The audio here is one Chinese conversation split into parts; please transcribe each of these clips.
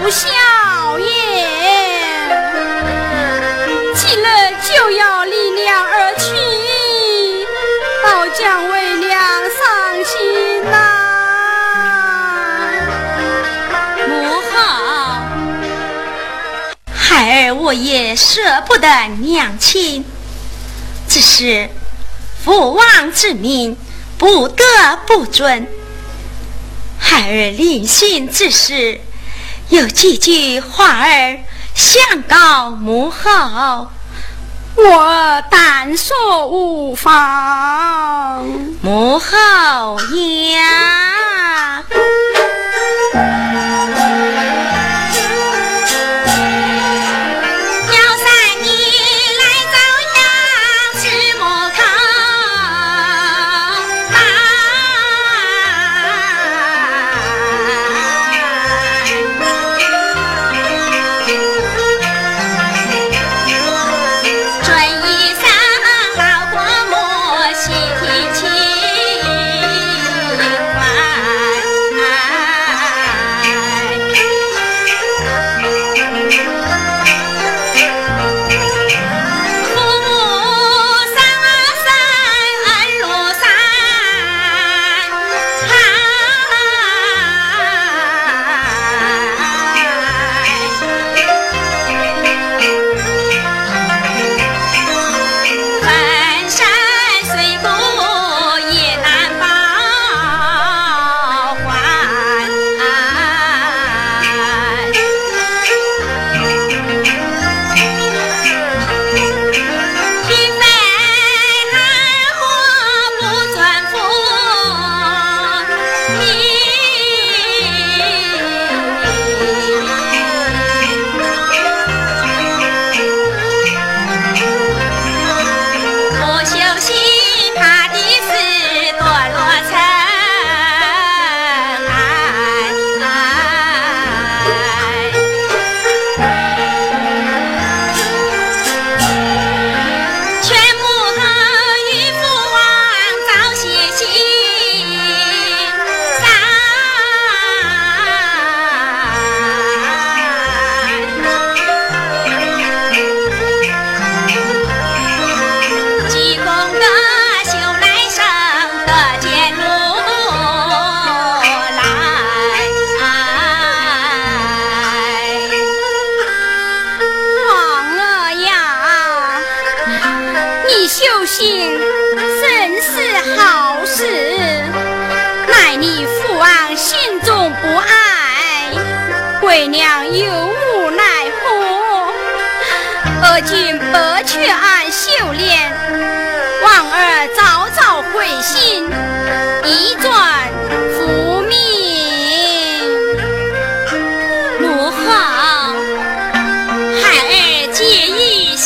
不孝也，急了就要离娘而去。倒将为娘伤心呐，母后，孩儿我也舍不得娘亲，只是父王之命，不得不遵。孩儿临行之时，有几句话儿想告母后。我但说无妨，母后呀。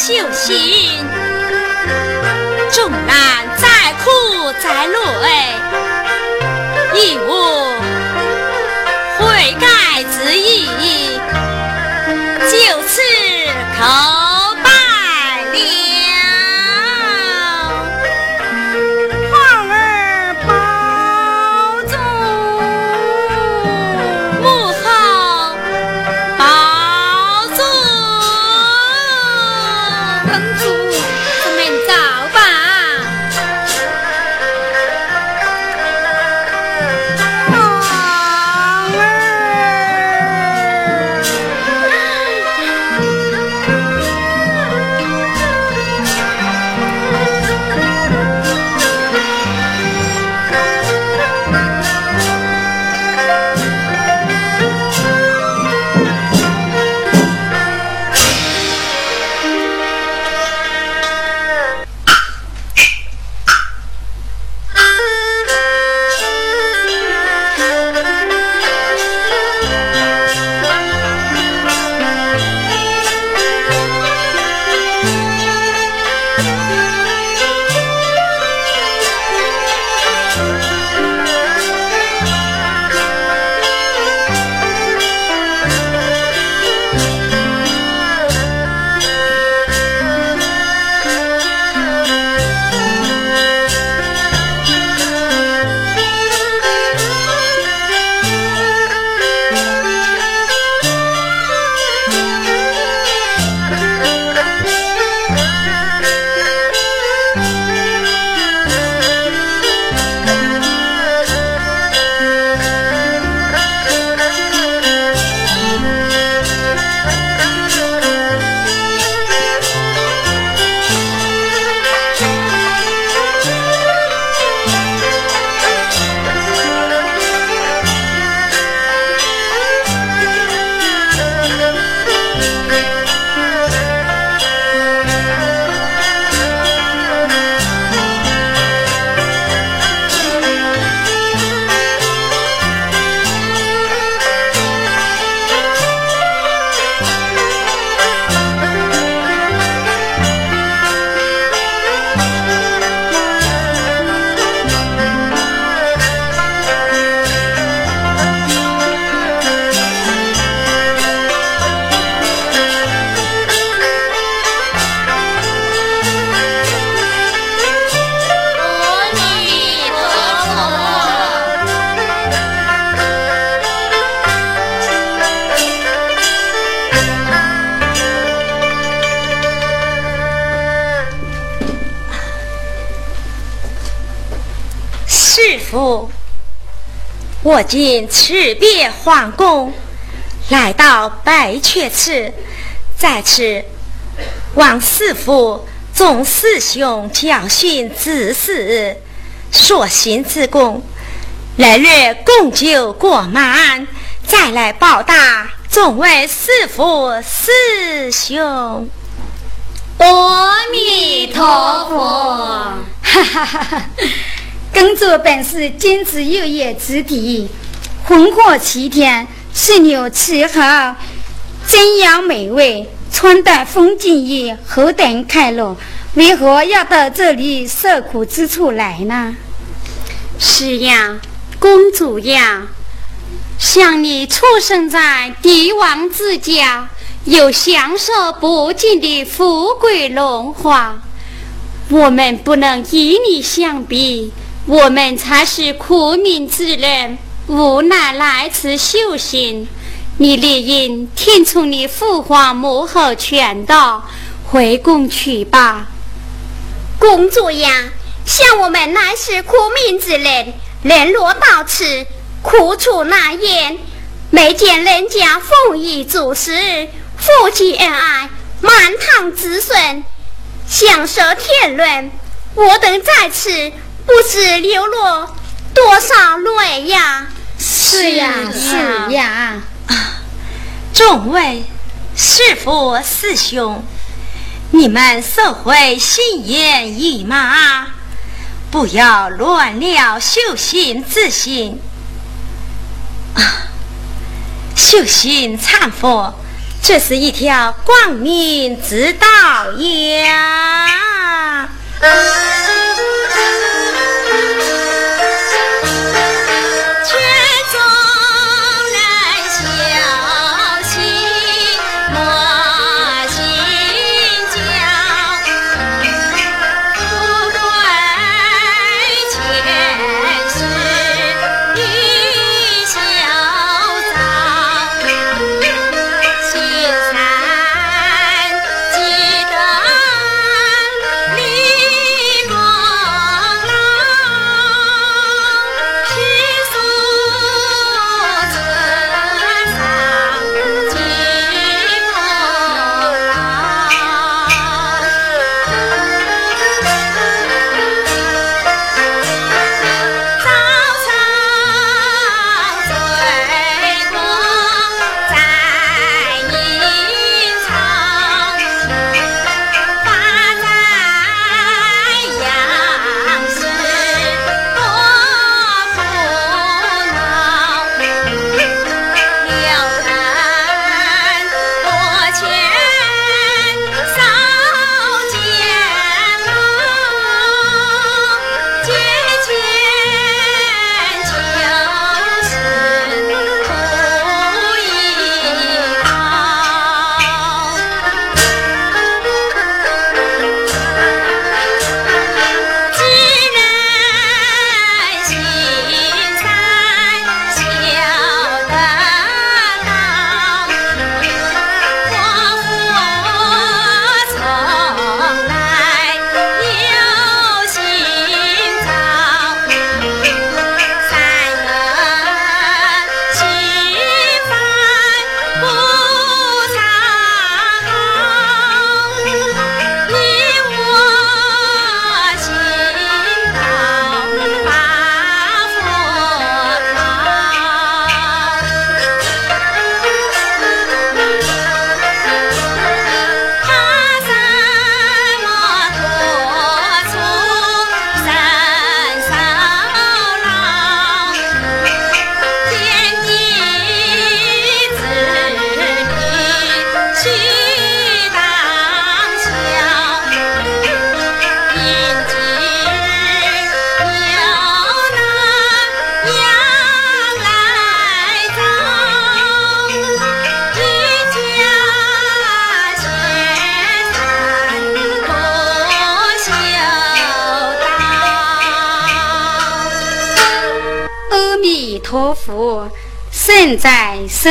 就心，纵然再苦再累，亦无。今辞别皇宫，来到白雀池，在此望师父众师兄教训子嗣，所行之功，来日共酒过满，再来报答众位师父师兄。阿弥陀佛，哈哈哈哈！耕作本是金枝有叶之地，烽火齐天，水牛气候，真阳美味，穿戴风景宜，后等开乐。为何要到这里受苦之处来呢？是呀，公主呀，像你出生在帝王之家。有享受不尽的富贵荣华，我们不能与你相比，我们才是苦命之人，无奈来此修行。你理应听从你父皇母后劝导，回宫去吧。公主呀，像我们乃是苦命之人，沦落到此，苦楚难言，没见人家丰衣足食。夫妻恩爱，满堂子孙，享受天伦。我等在此，不知流落多少泪呀！是呀，是呀。啊众位师父师兄，你们收回心言意马，不要乱了修行之心。啊，修行参佛。这是一条光明之道呀！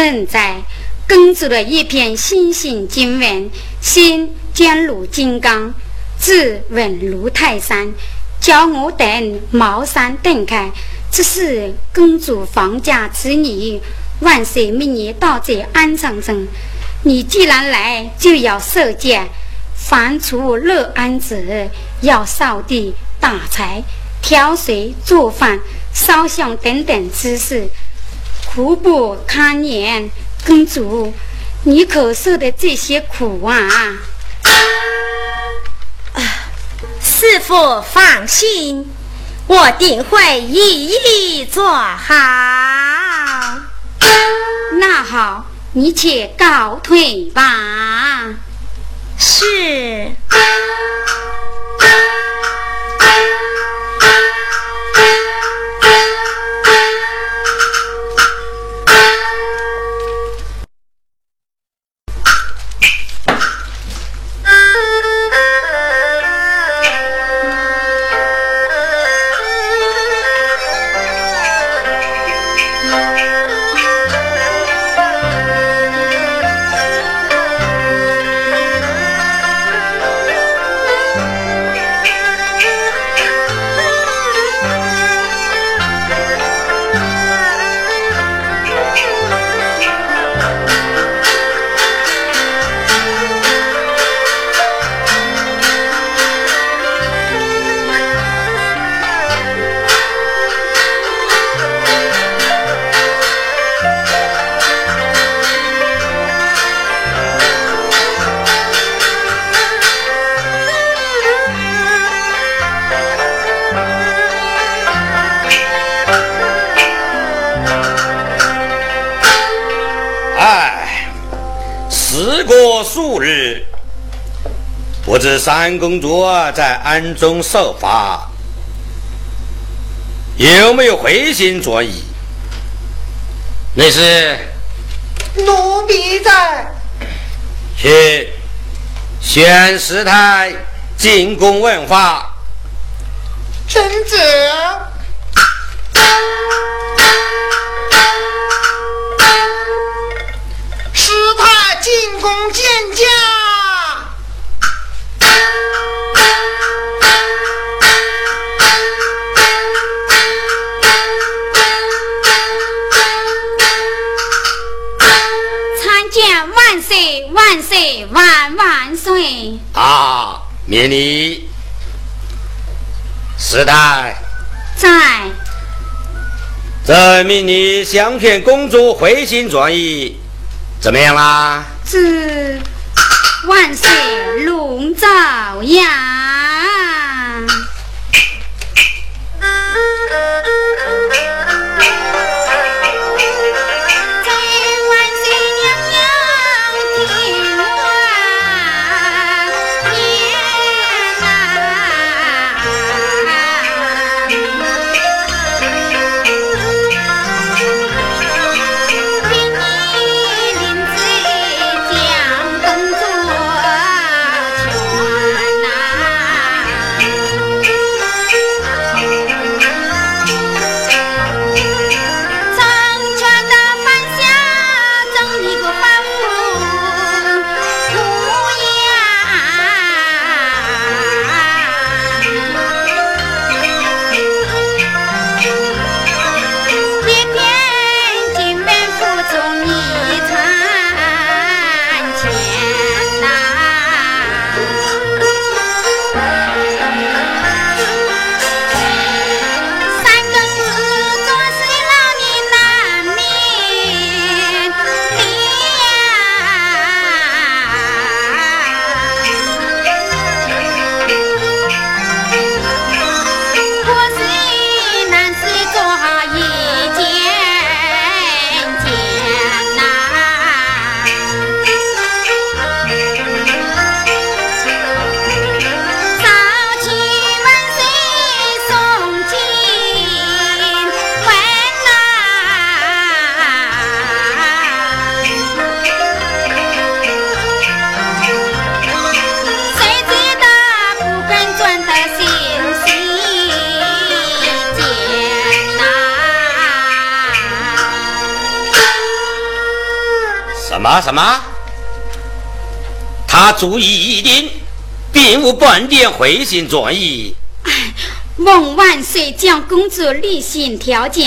正在，耕作的一片心性经文，心坚如金刚，志稳如泰山，教我等茅山顿开，这是公主放假之日，万岁命你到这安葬中。你既然来，就要受戒。凡除乐安子，要扫地、打柴、挑水、做饭、烧香等等之事，苦不堪言。公主，你可受的这些苦啊？师傅放心，我定会一一做好。那好，你且告退吧。是。时过数日不知三公主在暗中受罚，有没有回心转意？那是奴婢在。去，宣师太进宫问话。臣子。进宫见驾。参见万岁万岁万万岁！啊，免礼。时代在。朕命你相劝公主回心转意，怎么样啦？这万岁龙照呀！主意已定，并无半点回心转意。哎，望万岁将公主立行调教，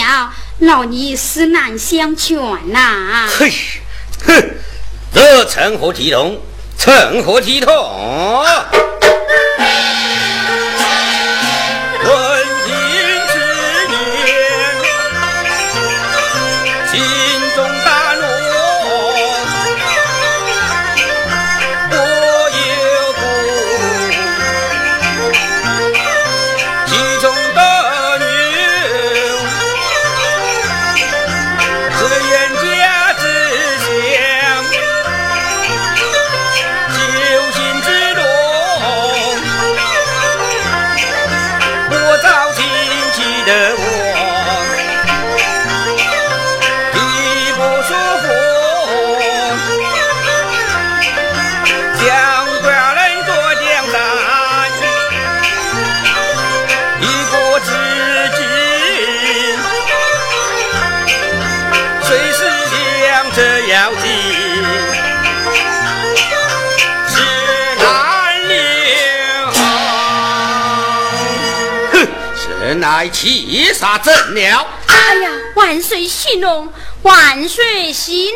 老尼实难相劝呐。嘿，哼，这成何体统？成何体统？万岁息怒，万岁喜！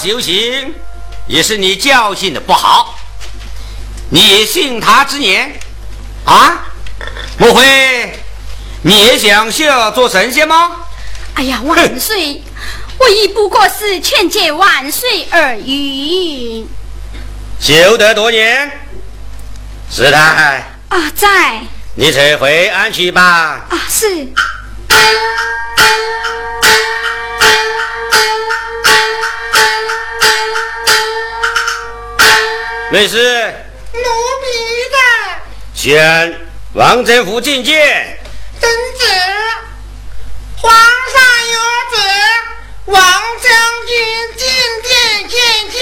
修行也是你教训的不好，你信他之言啊？莫非你也想要做神仙吗？哎呀，万岁，我亦不过是劝诫万岁而已。修得多年，师太啊，在。你撤回安去吧。啊，是。为师，奴婢在。宣王政府觐见。遵旨。皇上有旨，王将军进殿见驾。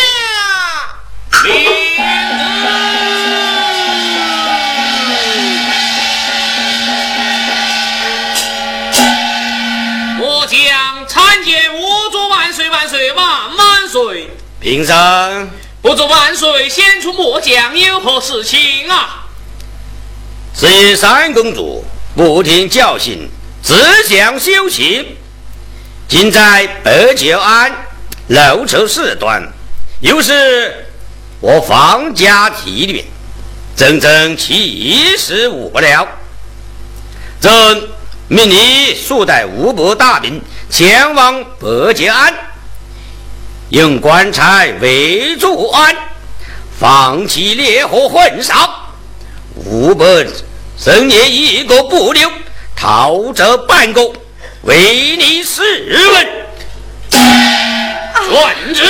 我将参见我主万岁万岁万万岁。平生。不知万岁先出末将有何事情啊？是因三公主不听教训，只想修行，今在北九安露出事端，又是我皇家体虐，真正气死我了。朕命你速带五百大兵前往北界庵，用棺材围住安，放弃烈火焚烧，五百人也一个不留，逃者半个，为你试问。传旨。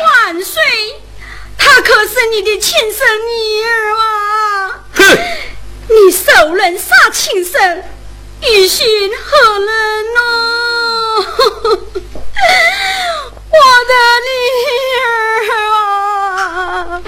万岁，他可是你的亲生女儿啊！哼！你受人杀亲生，于心何忍呢？我的女儿啊！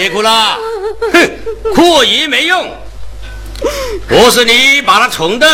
别哭了，哼，哭也没用，不是你把他宠的，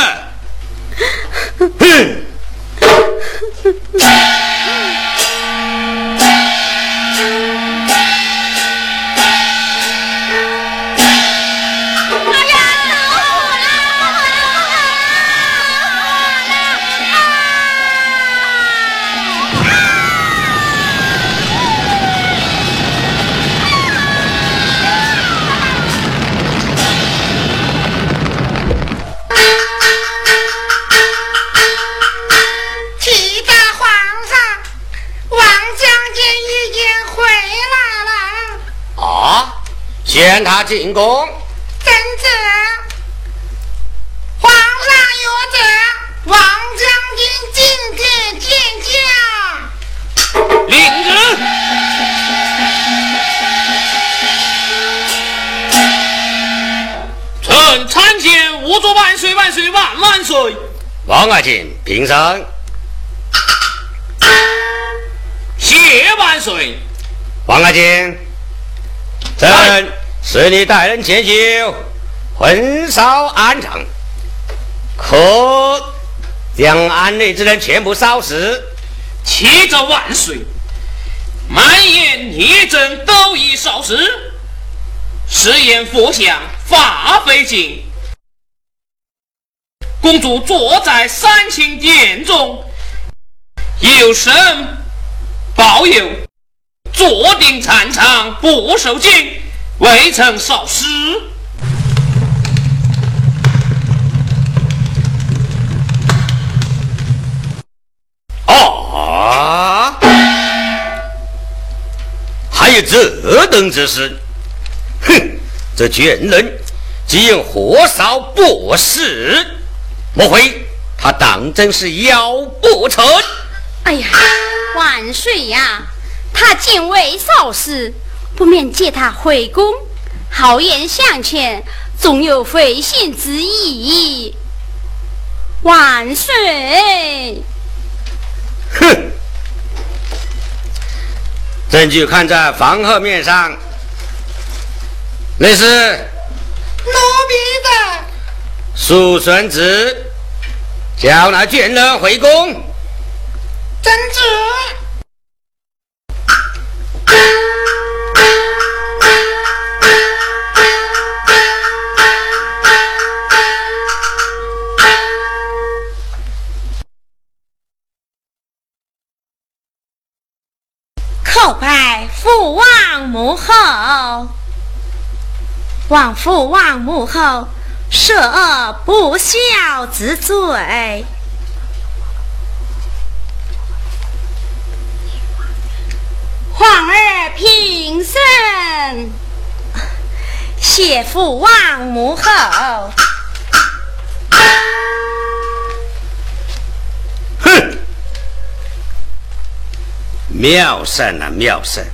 见他进宫，正旨，皇上有旨，王将军进殿见驾。领旨。臣参见吾主万岁万岁万万岁！王爱卿，平身。谢万岁。王爱卿，朕。是你带人前去，焚烧安葬，可将案内之人全部烧死。启奏万岁，满眼孽真都已烧死。誓言佛像发非净，公主坐在三清殿中，有神保佑，坐定禅场不受惊。未曾少师。啊！还有这等之事！哼，这贱人竟火烧博士，莫非他当真是妖不成？哎呀，万岁呀！他敬畏少师，不免借他回宫，豪言相劝，总有回心之意。万岁！哼！证据看在房后面上，那是奴婢的叔孙子，叫那贱人回宫。真旨。叩拜父王母后，望父王母后赦恶不孝之罪。皇儿平身，谢父王母后。妙善啊，妙善！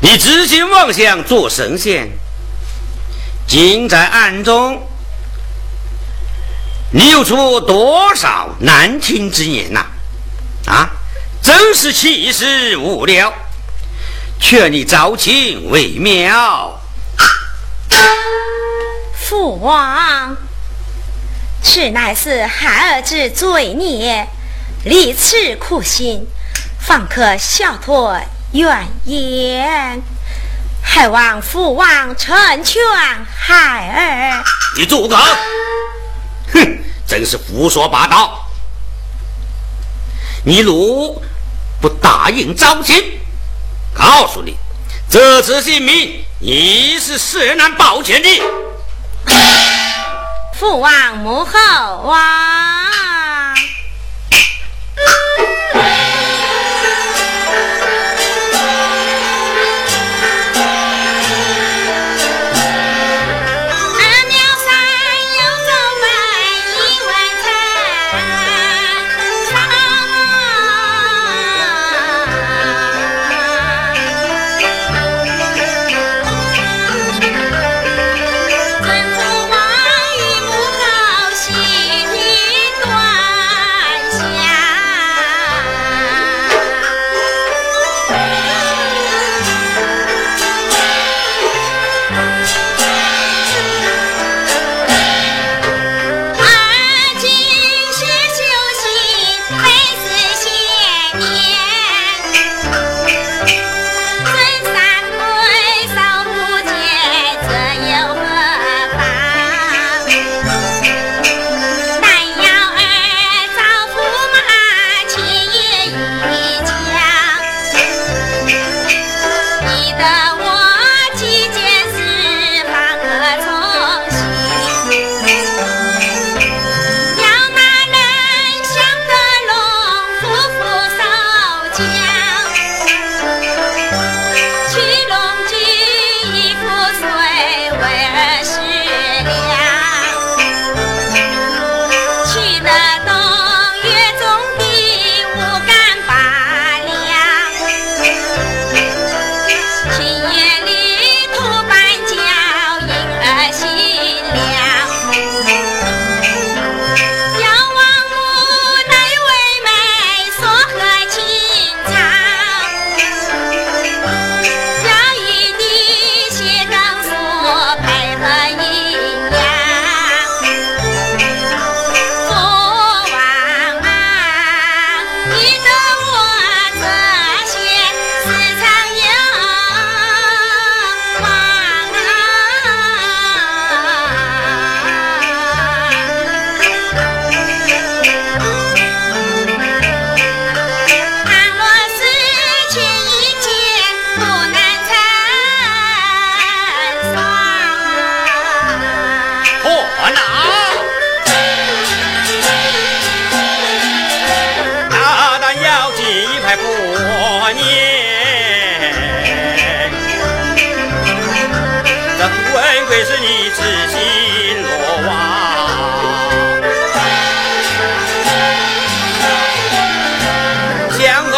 你痴心妄想做神仙，竟在暗中，你又出多少难听之言呐、啊？真是气死无聊！劝你招亲为妙。父王，此乃是孩儿之罪孽，历此苦心，方可消脱怨言。还望父王成全孩儿。你住口！哼，真是胡说八道！你如不答应招亲，告诉你，这次性命你是谁难保全的。父王母后啊！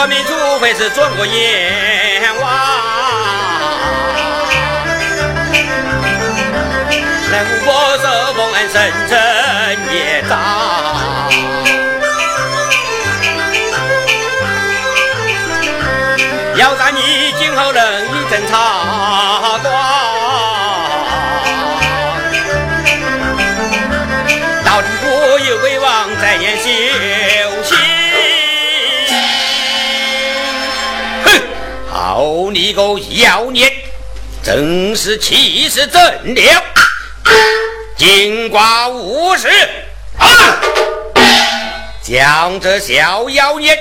革命除非是转过阎王，能我受封恩，深深业障。个妖孽，真是气势正了，金瓜无事啊，将这小妖孽。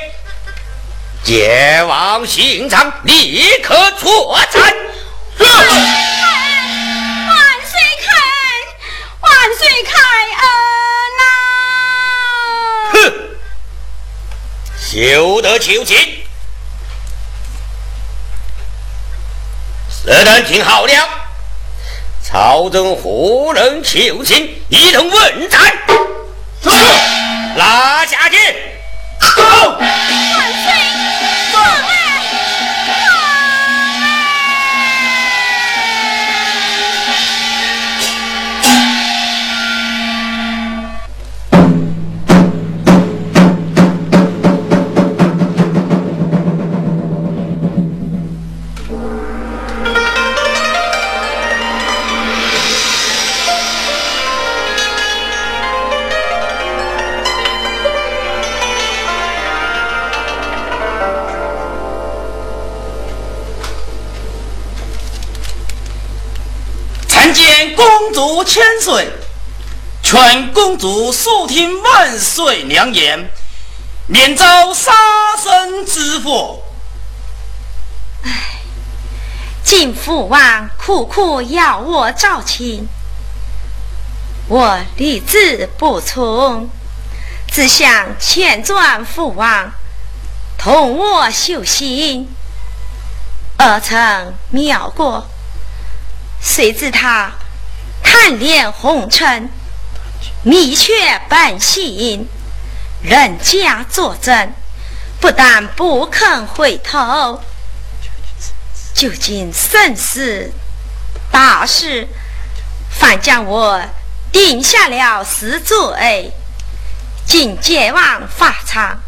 解往刑场，立刻处斩！万岁开恩，万岁开恩呐！哼，休得求情！此等听好了，朝中何人求情？一同问斩！拿下去！万岁！千岁，劝公主速听万岁良言，免遭杀身之祸。唉，晋父王苦苦要我招亲，我理智不从，只想劝转父王同我修行。儿臣妙过，谁知他。暗恋红尘，迷却本性，人家作证，不但不肯回头。究竟生死大事，反将我定下了死罪，进阎王法场。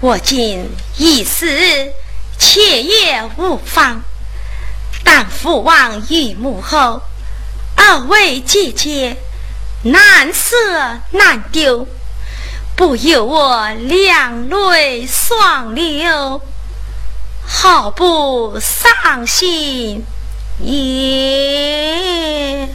我今一时切也无妨，但父王于母后。二位姐姐，难舍难丢，不由我两泪双流，好不伤心也。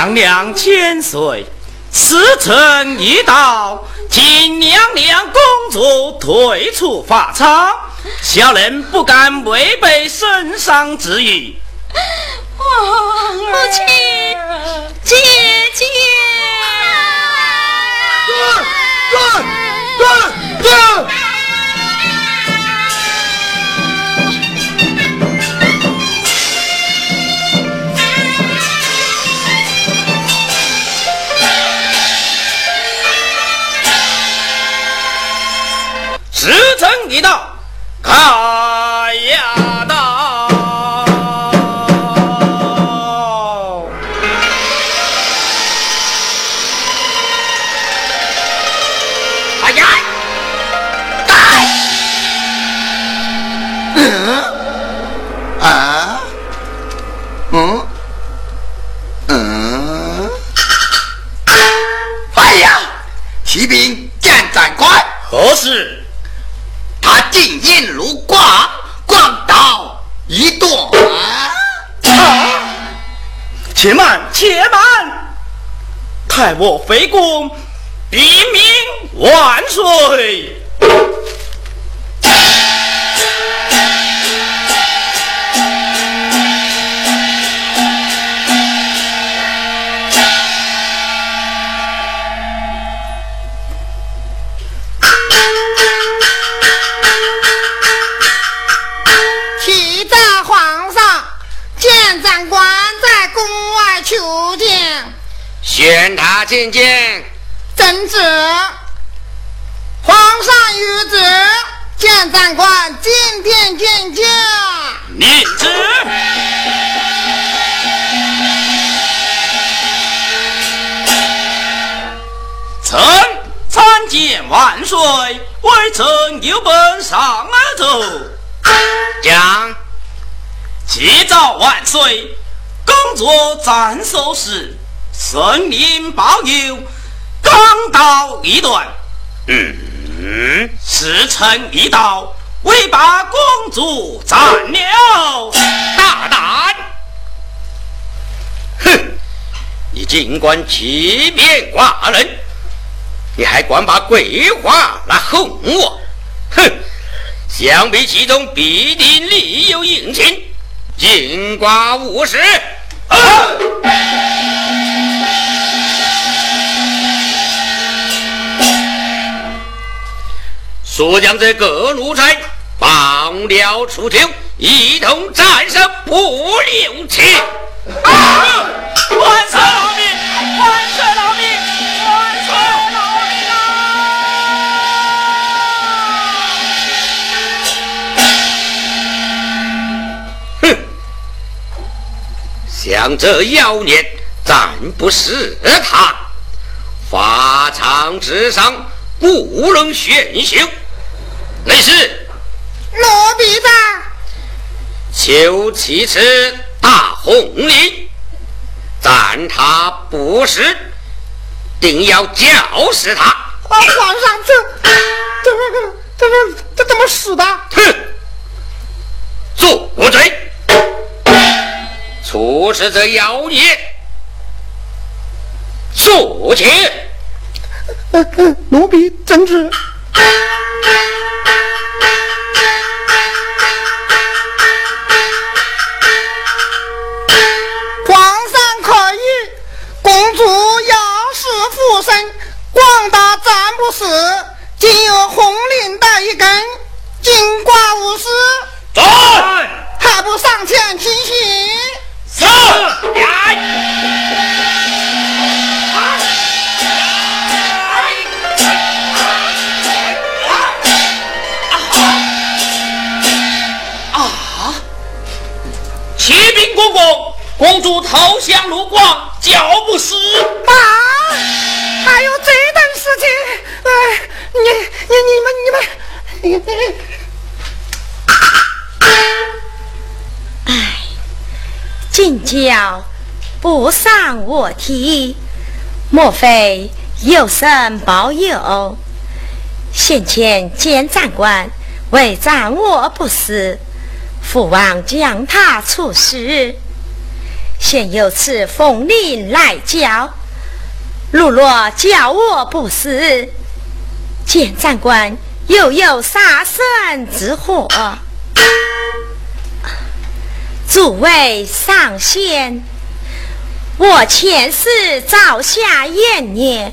娘娘千岁，时辰已到，请娘娘公主退出法场，小人不敢违背圣上旨意。母亲，姐姐。滚滚滚滚！到我肥姑。进见。遵旨。皇上谕旨，见长官进殿见驾。领旨。臣参见万岁，微臣有本上而奏。讲。启奏万岁，工作斩首时，森林保佑，刚刀一段。嗯，时辰已到，为把公主斩了。大胆！哼！你尽管欺骗寡人，你还管把鬼话来哄我？哼！想必其中必定另有隐情，尽寡无实。啊！速将这各奴才绑了出庭，一同斩首不留情。万岁老命！万岁老命！万岁老命啊！哼！像这妖孽，暂不是他，法场之上不能选秀。内侍，罗比在。求其次大红绫，赞他不是，定要绞死他。啊，皇上，这这这这这这怎么死的？哼！住嘴！处死这妖孽，速去！呃呃，奴婢遵旨。暂不死，仅有红绫带一根，金挂无失。在，还不上前提醒？是。啊！启禀公公，公主投降卢广，脚不死。啊！还有这等事情？哎，你你你们你们，你你。唉，进教不上我题，莫非有神保佑？先前见长官为斩我不死，父王将他处死，现有此风铃来叫，如若叫我不死，见长官又有杀身之祸。诸位上仙，我前世造下怨孽，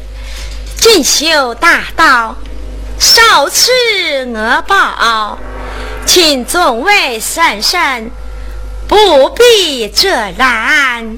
进修大道，受此恶报，请众位神圣不必责难，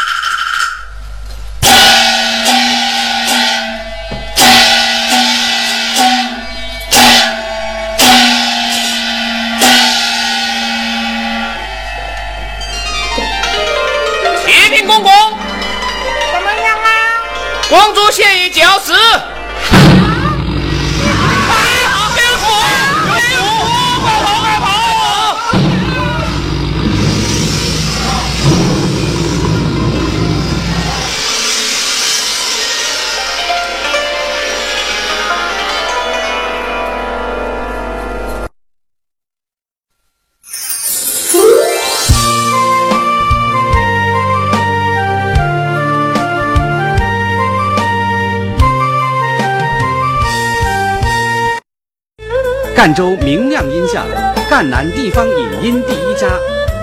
公主现已绞死。赣州明亮音像，赣南地方影音第一家。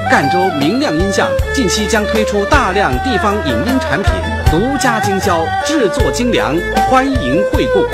赣州明亮音像近期将推出大量地方影音产品，独家经销，制作精良，欢迎惠顾。